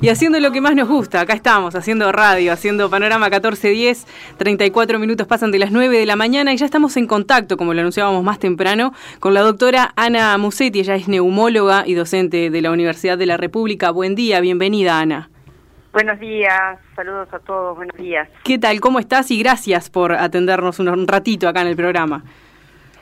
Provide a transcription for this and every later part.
Y haciendo lo que más nos gusta, acá estamos, haciendo radio, haciendo Panorama 1410, 34 minutos pasan de las 9 de la mañana y ya estamos en contacto, como lo anunciábamos más temprano, con la doctora Ana Musetti, ella es neumóloga y docente de la Universidad de la República. Buen día, bienvenida Ana. Buenos días, saludos a todos, buenos días. ¿Qué tal? ¿Cómo estás? Y gracias por atendernos un ratito acá en el programa.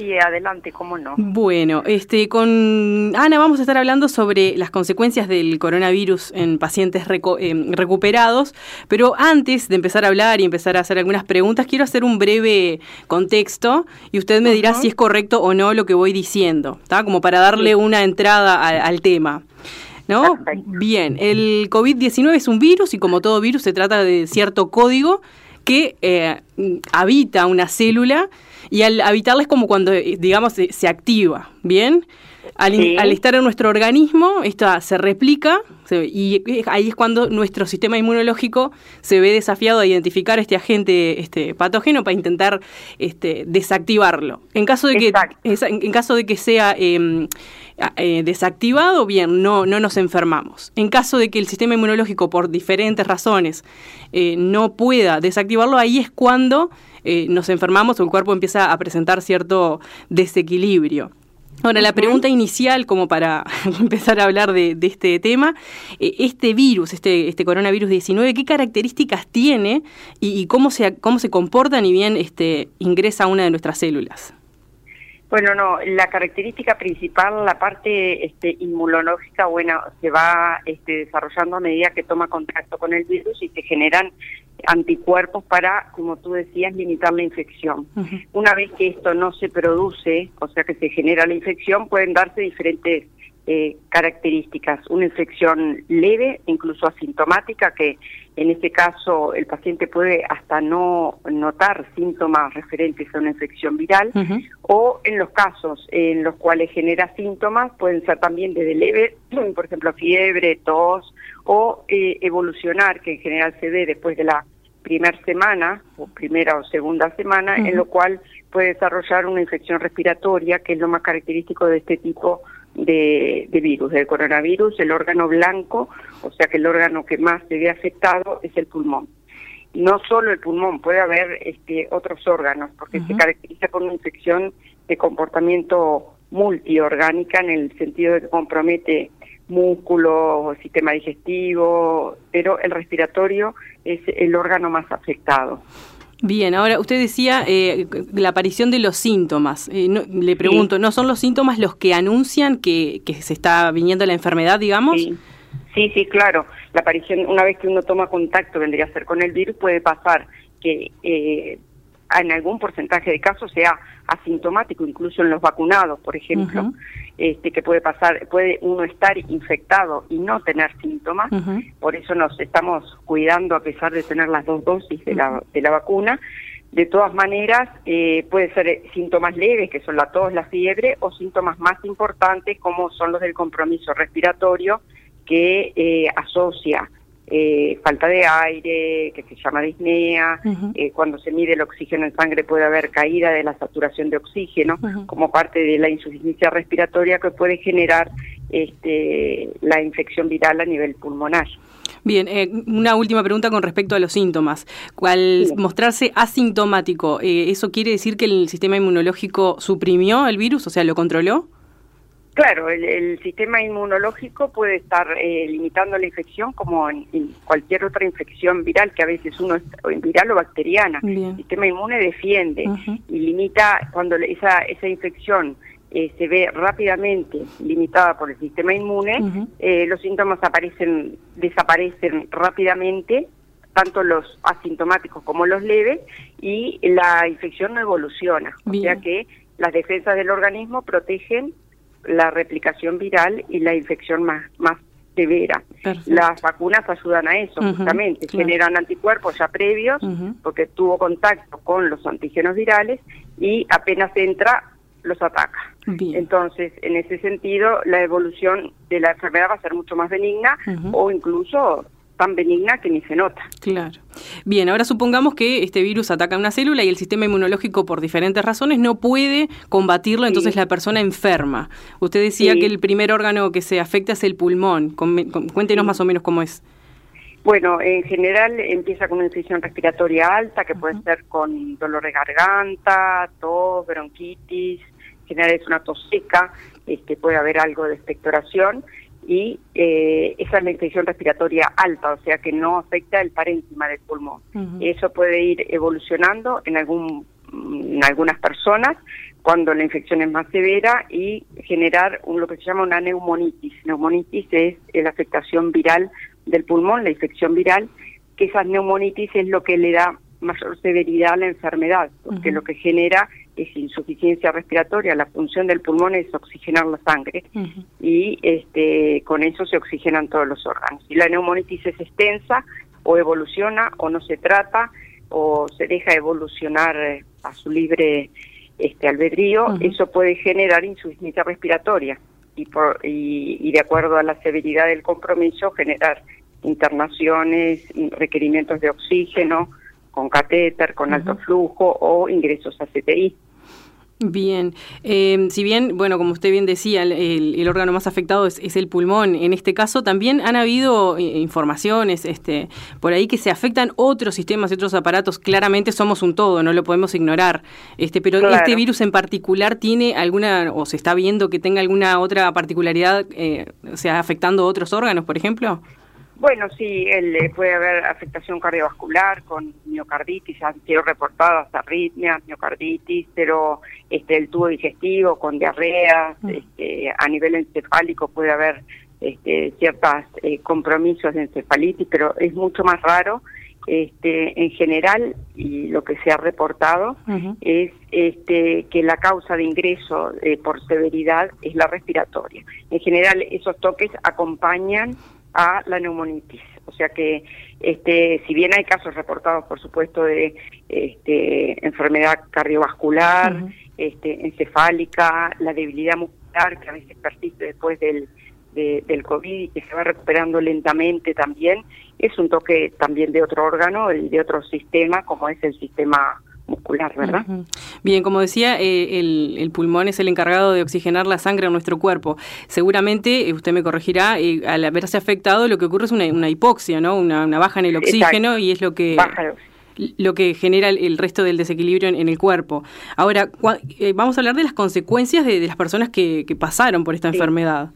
Sí, adelante, cómo no. Bueno, este, con Ana vamos a estar hablando sobre las consecuencias del coronavirus en pacientes eh, recuperados, pero antes de empezar a hablar y empezar a hacer algunas preguntas, quiero hacer un breve contexto y usted me dirá si es correcto o no lo que voy diciendo, ¿está? Como para darle una entrada al tema. ¿No? Bien, el COVID-19 es un virus y como todo virus se trata de cierto código que eh, habita una célula y al habitarla es como cuando, eh, digamos, se, activa, ¿bien? Al, estar en nuestro organismo, esto se replica y ahí es cuando nuestro sistema inmunológico se ve desafiado a identificar este agente este, patógeno para intentar este, desactivarlo. En caso de que, en caso de que sea em, eh, desactivado, bien, no, no nos enfermamos. En caso de que el sistema inmunológico, por diferentes razones, eh, no pueda desactivarlo, ahí es cuando eh, nos enfermamos o el cuerpo empieza a presentar cierto desequilibrio. Ahora, la pregunta inicial, como para empezar a hablar de, este tema, este virus, este, este coronavirus 19, ¿qué características tiene y, cómo, se, cómo se comporta ni bien este, ingresa a una de nuestras células? Bueno, no, la característica principal, la parte este, inmunológica, bueno, se va este, desarrollando a medida que toma contacto con el virus y se generan anticuerpos para, como tú decías, limitar la infección. Una vez que esto no se produce, o sea que se genera la infección, pueden darse diferentes eh, características. Una infección leve, incluso asintomática, que en este caso el paciente puede hasta no notar síntomas referentes a una infección viral, o en los casos en los cuales genera síntomas, pueden ser también desde leve, por ejemplo, fiebre, tos, o eh, evolucionar, que en general se ve después de la primera semana, o primera o segunda semana, en lo cual puede desarrollar una infección respiratoria, que es lo más característico de este tipo de, virus, del coronavirus, el órgano blanco, o sea que el órgano que más se ve afectado es el pulmón. No solo el pulmón, puede haber este, otros órganos, porque se caracteriza por una infección de comportamiento multiorgánica en el sentido de que compromete músculos, sistema digestivo, pero el respiratorio es el órgano más afectado. Bien, ahora usted decía eh, la aparición de los síntomas. Eh, le pregunto, ¿no son los síntomas los que anuncian que, que se está viniendo la enfermedad, digamos? Sí. sí, claro. La aparición, una vez que uno toma contacto, vendría a ser con el virus, puede pasar que eh, en algún porcentaje de casos sea asintomático, incluso en los vacunados, por ejemplo, este, que puede pasar, puede uno estar infectado y no tener síntomas, por eso nos estamos cuidando a pesar de tener las dos dosis de la, de la vacuna. De todas maneras, eh, puede ser síntomas leves, que son la tos, la fiebre, o síntomas más importantes, como son los del compromiso respiratorio, que eh, asocia eh, falta de aire, que se llama disnea, eh, cuando se mide el oxígeno en sangre puede haber caída de la saturación de oxígeno como parte de la insuficiencia respiratoria que puede generar este, la infección viral a nivel pulmonar. Bien, eh, una última pregunta con respecto a los síntomas. ¿Cuál mostrarse asintomático, ¿eso quiere decir que el sistema inmunológico suprimió el virus, o sea, lo controló? Claro, el, sistema inmunológico puede estar eh, limitando la infección como en, cualquier otra infección viral que a veces uno es viral o bacteriana. El sistema inmune defiende y limita cuando esa, esa infección eh, se ve rápidamente limitada por el sistema inmune, eh, los síntomas aparecen, desaparecen rápidamente, tanto los asintomáticos como los leves, y la infección no evoluciona. O sea que las defensas del organismo protegen la replicación viral y la infección más, más severa. Las vacunas ayudan a eso, justamente, generan anticuerpos ya previos, porque tuvo contacto con los antígenos virales y apenas entra, los ataca. Entonces, en ese sentido, la evolución de la enfermedad va a ser mucho más benigna o incluso tan benigna que ni se nota. Claro. Bien, ahora supongamos que este virus ataca una célula y el sistema inmunológico por diferentes razones no puede combatirlo, entonces la persona enferma. Usted decía que el primer órgano que se afecta es el pulmón. Cuéntenos más o menos cómo es. Bueno, en general empieza con una infección respiratoria alta, que puede ser con dolor de garganta, tos, bronquitis, en general es una tos seca, este, puede haber algo de expectoración, y eh, esa es la infección respiratoria alta, o sea que no afecta el parénquima del pulmón. Eso puede ir evolucionando en, algún, en algunas personas cuando la infección es más severa y generar un, lo que se llama una neumonitis. Neumonitis es la afectación viral del pulmón, la infección viral, que esa neumonitis es lo que le da mayor severidad a la enfermedad, porque lo que genera es insuficiencia respiratoria, la función del pulmón es oxigenar la sangre y este con eso se oxigenan todos los órganos. Si la neumonitis es extensa o evoluciona o no se trata o se deja evolucionar eh, a su libre este albedrío, eso puede generar insuficiencia respiratoria y, por, y de acuerdo a la severidad del compromiso generar internaciones, requerimientos de oxígeno con catéter, con alto flujo o ingresos a CTI. Bien, eh, si bien, bueno, como usted bien decía, el, órgano más afectado es, el pulmón, en este caso también han habido eh, informaciones este, por ahí que se afectan otros sistemas y otros aparatos, claramente somos un todo, no lo podemos ignorar, este, pero este virus en particular tiene alguna, o se está viendo que tenga alguna otra particularidad, eh, o sea, afectando otros órganos, por ejemplo. Bueno, sí, él, puede haber afectación cardiovascular con miocarditis, han sido reportadas arritmias, miocarditis, pero este, el tubo digestivo con diarrea, mm. este, a nivel encefálico puede haber este, ciertos eh, compromisos de encefalitis, pero es mucho más raro. Este, en general, y lo que se ha reportado es este, que la causa de ingreso eh, por severidad es la respiratoria. En general, esos toques acompañan a la neumonitis. O sea que, este, si bien hay casos reportados, por supuesto, de este, enfermedad cardiovascular, este, encefálica, la debilidad muscular que a veces persiste después del, del COVID y que se va recuperando lentamente también, es un toque también de otro órgano y de otro sistema, como es el sistema muscular, ¿verdad? Bien, como decía, eh, el, pulmón es el encargado de oxigenar la sangre en nuestro cuerpo. Seguramente, eh, usted me corregirá, eh, al haberse afectado lo que ocurre es una, hipoxia, ¿no? Una, baja en el oxígeno y es lo que... lo que genera el, resto del desequilibrio en, el cuerpo. Ahora, vamos a hablar de las consecuencias de, las personas que, pasaron por esta enfermedad.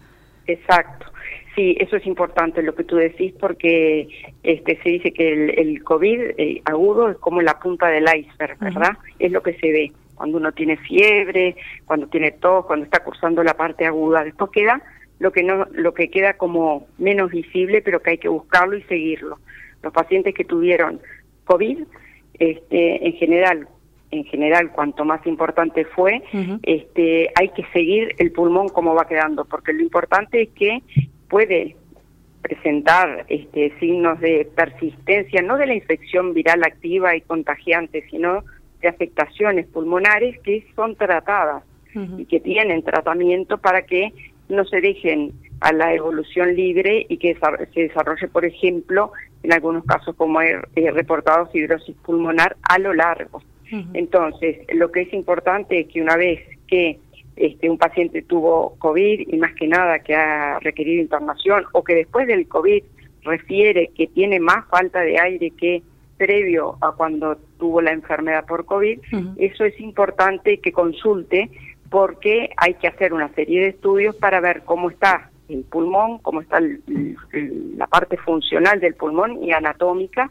Exacto. Sí, eso es importante lo que tú decís porque este se dice que el, el COVID eh, agudo es como la punta del iceberg, ¿verdad? Es lo que se ve cuando uno tiene fiebre, cuando tiene tos, cuando está cursando la parte aguda. Después queda lo que no lo que queda como menos visible, pero que hay que buscarlo y seguirlo. Los pacientes que tuvieron COVID, este, en general, en general, cuanto más importante fue, este, hay que seguir el pulmón como va quedando, porque lo importante es que puede presentar este, signos de persistencia, no de la infección viral activa y contagiante, sino de afectaciones pulmonares que son tratadas y que tienen tratamiento para que no se dejen a la evolución libre y que se desarrolle, por ejemplo, en algunos casos como he, reportado fibrosis pulmonar a lo largo. Entonces, lo que es importante es que una vez que este, un paciente tuvo COVID y más que nada que ha requerido internación o que después del COVID refiere que tiene más falta de aire que previo a cuando tuvo la enfermedad por COVID, eso es importante que consulte porque hay que hacer una serie de estudios para ver cómo está el pulmón, cómo está la parte funcional del pulmón y anatómica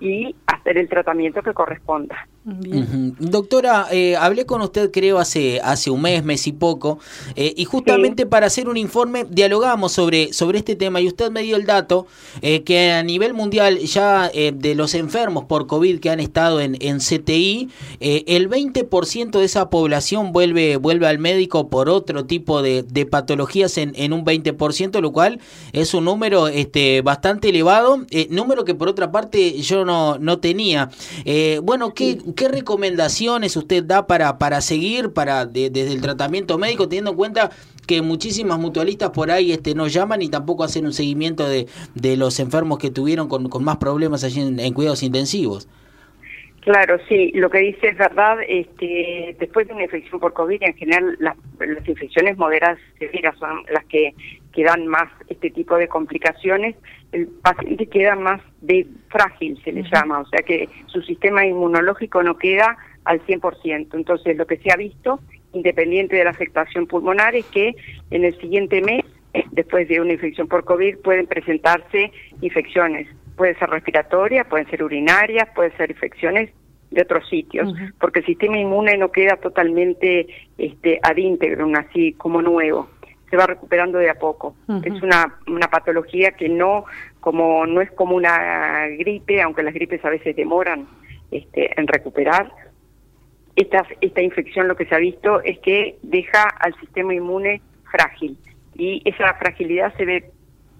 y hacer el tratamiento que corresponda. Doctora, eh, hablé con usted creo hace, hace un mes, mes y poco, eh, y justamente para hacer un informe dialogamos sobre, sobre este tema y usted me dio el dato eh, que a nivel mundial ya de los enfermos por COVID que han estado en, en CTI, el 20% de esa población vuelve, vuelve al médico por otro tipo de, de patologías en, en, un 20%, lo cual es un número este, bastante elevado, número que por otra parte yo no, no tenía. bueno, ¿qué, ¿Qué recomendaciones usted da para, para seguir para desde el tratamiento médico, teniendo en cuenta que muchísimas mutualistas por ahí este, no llaman y tampoco hacen un seguimiento de, de los enfermos que tuvieron con, con más problemas allí en, cuidados intensivos. Claro, sí, lo que dice es verdad. Este, después de una infección por COVID, en general las, infecciones moderadas severas son las que, que dan más este tipo de complicaciones. El paciente queda más de frágil, se le llama, o sea que su sistema inmunológico no queda al 100%. Entonces, lo que se ha visto, independiente de la afectación pulmonar, es que en el siguiente mes, después de una infección por COVID, pueden presentarse infecciones. Puede ser respiratoria, pueden ser urinarias, pueden ser infecciones de otros sitios, porque el sistema inmune no queda totalmente este, ad íntegro, así como nuevo, se va recuperando de a poco. Es una, una patología que no, como no es como una gripe, aunque las gripes a veces demoran este, en recuperar, esta, esta infección lo que se ha visto es que deja al sistema inmune frágil y esa fragilidad se ve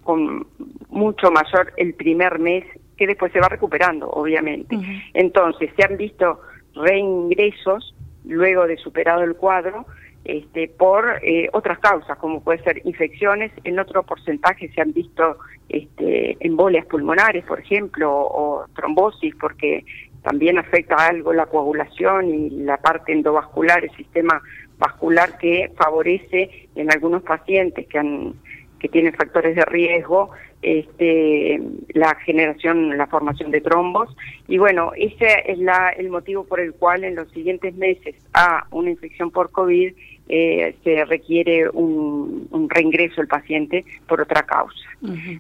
con mucho mayor el primer mes que después se va recuperando, obviamente. Entonces, se han visto reingresos luego de superado el cuadro este, por eh, otras causas, como puede ser infecciones, en otro porcentaje se han visto este, embolias pulmonares, por ejemplo, o trombosis, porque también afecta algo la coagulación y la parte endovascular, el sistema vascular que favorece en algunos pacientes que han que tienen factores de riesgo este, la generación, la formación de trombos. Y bueno, ese es la, el motivo por el cual en los siguientes meses a una infección por COVID eh, se requiere un, reingreso el paciente por otra causa.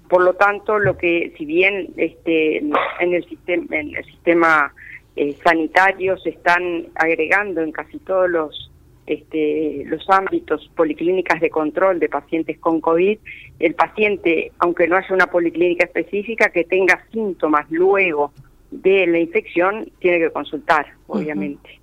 Por lo tanto, lo que, si bien este, en el sistema, en el sistema eh, sanitario se están agregando en casi todos los este, los ámbitos policlínicas de control de pacientes con COVID, el paciente, aunque no haya una policlínica específica, que tenga síntomas luego de la infección, tiene que consultar, obviamente.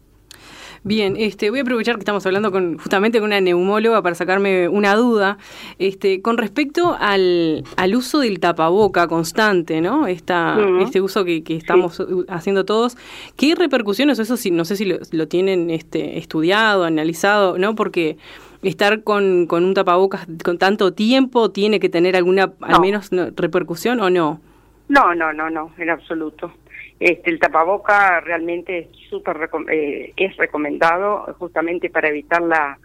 Bien, este, voy a aprovechar que estamos hablando con, justamente con una neumóloga para sacarme una duda. Este, con respecto al, al uso del tapaboca constante, ¿no? Esta, Este uso que, que estamos haciendo todos, ¿qué repercusiones? Eso sí, no sé si lo, tienen este, estudiado, analizado, ¿no? Porque estar con, con un tapabocas con tanto tiempo tiene que tener alguna, al menos, repercusión o no? No, no, no, no, en absoluto. Este, el tapaboca realmente es súper eh, es recomendado justamente para evitar la,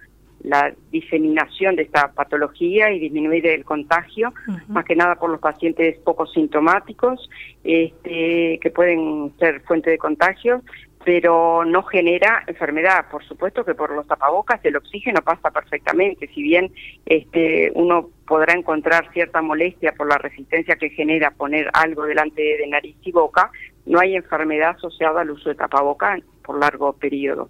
la diseminación de esta patología y disminuir el contagio, más que nada por los pacientes poco sintomáticos, este, que pueden ser fuente de contagio, pero no genera enfermedad. Por supuesto que por los tapabocas el oxígeno pasa perfectamente, si bien este, uno podrá encontrar cierta molestia por la resistencia que genera poner algo delante de nariz y boca, no hay enfermedad asociada al uso de tapabocas por largo periodo.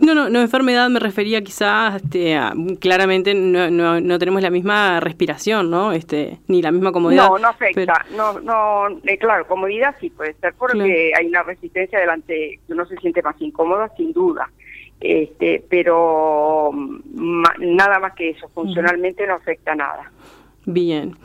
No, no, no enfermedad me refería quizás, este, claramente no, no, no, tenemos la misma respiración, ¿no? Este, ni la misma comodidad. No, no afecta, no, no, eh, claro, comodidad sí puede ser porque hay una resistencia delante, uno se siente más incómoda sin duda, este, pero mm, nada más que eso, funcionalmente no afecta nada. Bien.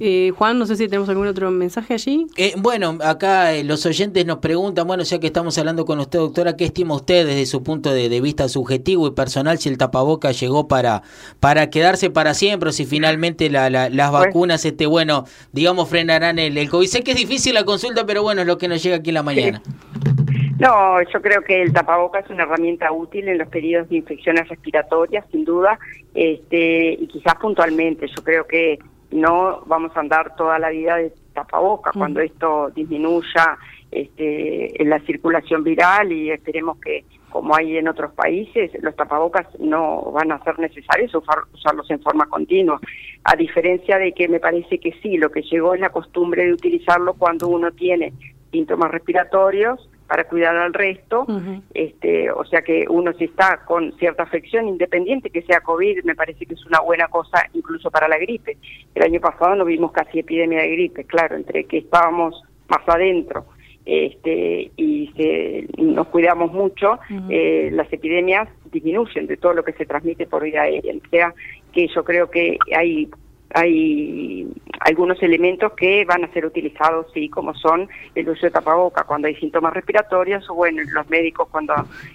Eh, Juan, no sé si tenemos algún otro mensaje allí. Eh, bueno, acá eh, los oyentes nos preguntan, bueno, ya que estamos hablando con usted, doctora, ¿qué estima usted desde su punto de, vista subjetivo y personal si el tapaboca llegó para, para quedarse para siempre o si finalmente la, las pues vacunas, este, bueno, digamos, frenarán el, el COVID? Sé que es difícil la consulta, pero bueno, es lo que nos llega aquí en la mañana. No, yo creo que el tapaboca es una herramienta útil en los periodos de infecciones respiratorias, sin duda, este, y quizás puntualmente. Yo creo que no vamos a andar toda la vida de tapaboca cuando esto disminuya este, en la circulación viral y esperemos que, como hay en otros países, los tapabocas no van a ser necesarios usarlos en forma continua. A diferencia de que me parece que sí, lo que llegó es la costumbre de utilizarlo cuando uno tiene síntomas respiratorios para cuidar al resto, este, o sea que uno si está con cierta afección, independiente que sea COVID, me parece que es una buena cosa incluso para la gripe. El año pasado no vimos casi epidemia de gripe, claro, entre que estábamos más adentro este, y nos cuidamos mucho, eh, las epidemias disminuyen de todo lo que se transmite por vía aérea. O sea que yo creo que hay hay algunos elementos que van a ser utilizados, sí, como son el uso de tapaboca cuando hay síntomas respiratorios o, bueno, los médicos cuando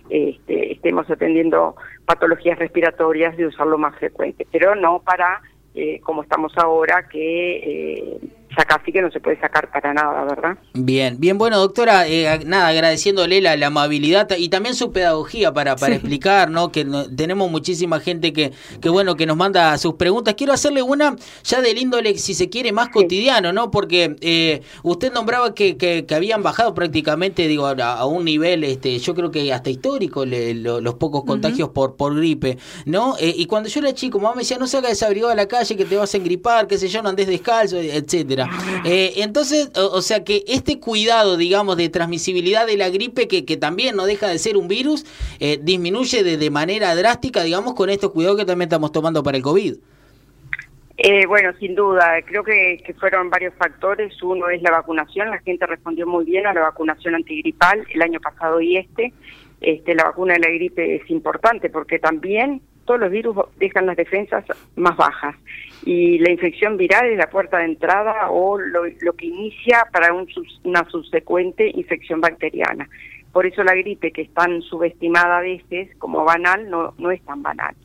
este, estemos atendiendo patologías respiratorias de usarlo más frecuente, pero no para, eh, como estamos ahora, que... Eh, ya casi que no se puede sacar para nada, ¿verdad? Bien, bien, bueno, doctora, eh, nada, agradeciéndole la, la, amabilidad y también su pedagogía para, para explicar, ¿no? Que tenemos muchísima gente que, que, bueno, que nos manda sus preguntas. Quiero hacerle una ya del índole, si se quiere, más cotidiano, ¿no? Porque eh, usted nombraba que, que, habían bajado prácticamente, digo, a, un nivel, este, yo creo que hasta histórico, los pocos contagios por, por gripe, ¿no? Eh, y cuando yo era chico, mamá me decía, no salgas desabrigado a la calle que te vas a engripar, qué sé yo, no andes descalzo, etcétera. Eh, entonces, o, sea que este cuidado, digamos, de transmisibilidad de la gripe, que, también no deja de ser un virus, eh, disminuye de, de, manera drástica, digamos, con estos cuidados que también estamos tomando para el COVID. Eh, bueno, sin duda, creo que, que, fueron varios factores. Uno es la vacunación, la gente respondió muy bien a la vacunación antigripal el año pasado y este. Este, la vacuna de la gripe es importante porque también todos los virus dejan las defensas más bajas y la infección viral es la puerta de entrada o lo, que inicia para una subsecuente infección bacteriana. Por eso la gripe, que es tan subestimada a veces como banal, no, no es tan banal.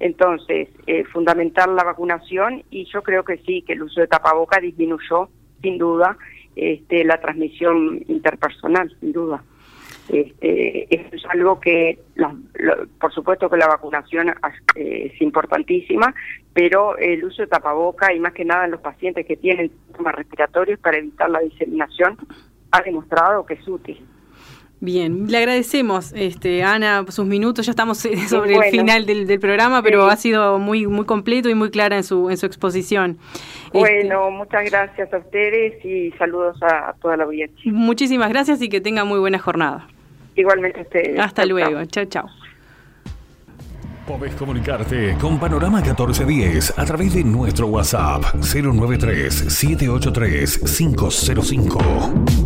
Entonces, eh, fundamental la vacunación y yo creo que sí, que el uso de tapaboca disminuyó, sin duda, este, la transmisión interpersonal, sin duda. Este, eso es algo que, por supuesto que la vacunación eh, es importantísima, pero el uso de tapaboca y más que nada en los pacientes que tienen síntomas respiratorios para evitar la diseminación ha demostrado que es útil. Bien, le agradecemos, este, Ana, sus minutos. Ya estamos eh, sobre el final del, programa, pero ha sido muy muy completo y muy clara en su en su exposición. Bueno, este, muchas gracias a ustedes y saludos a, toda la audiencia. Muchísimas gracias y que tenga muy buena jornada. Igualmente ustedes. Hasta luego. Chao, chao. Podés comunicarte con Panorama 1410 a través de nuestro WhatsApp 093 783 505.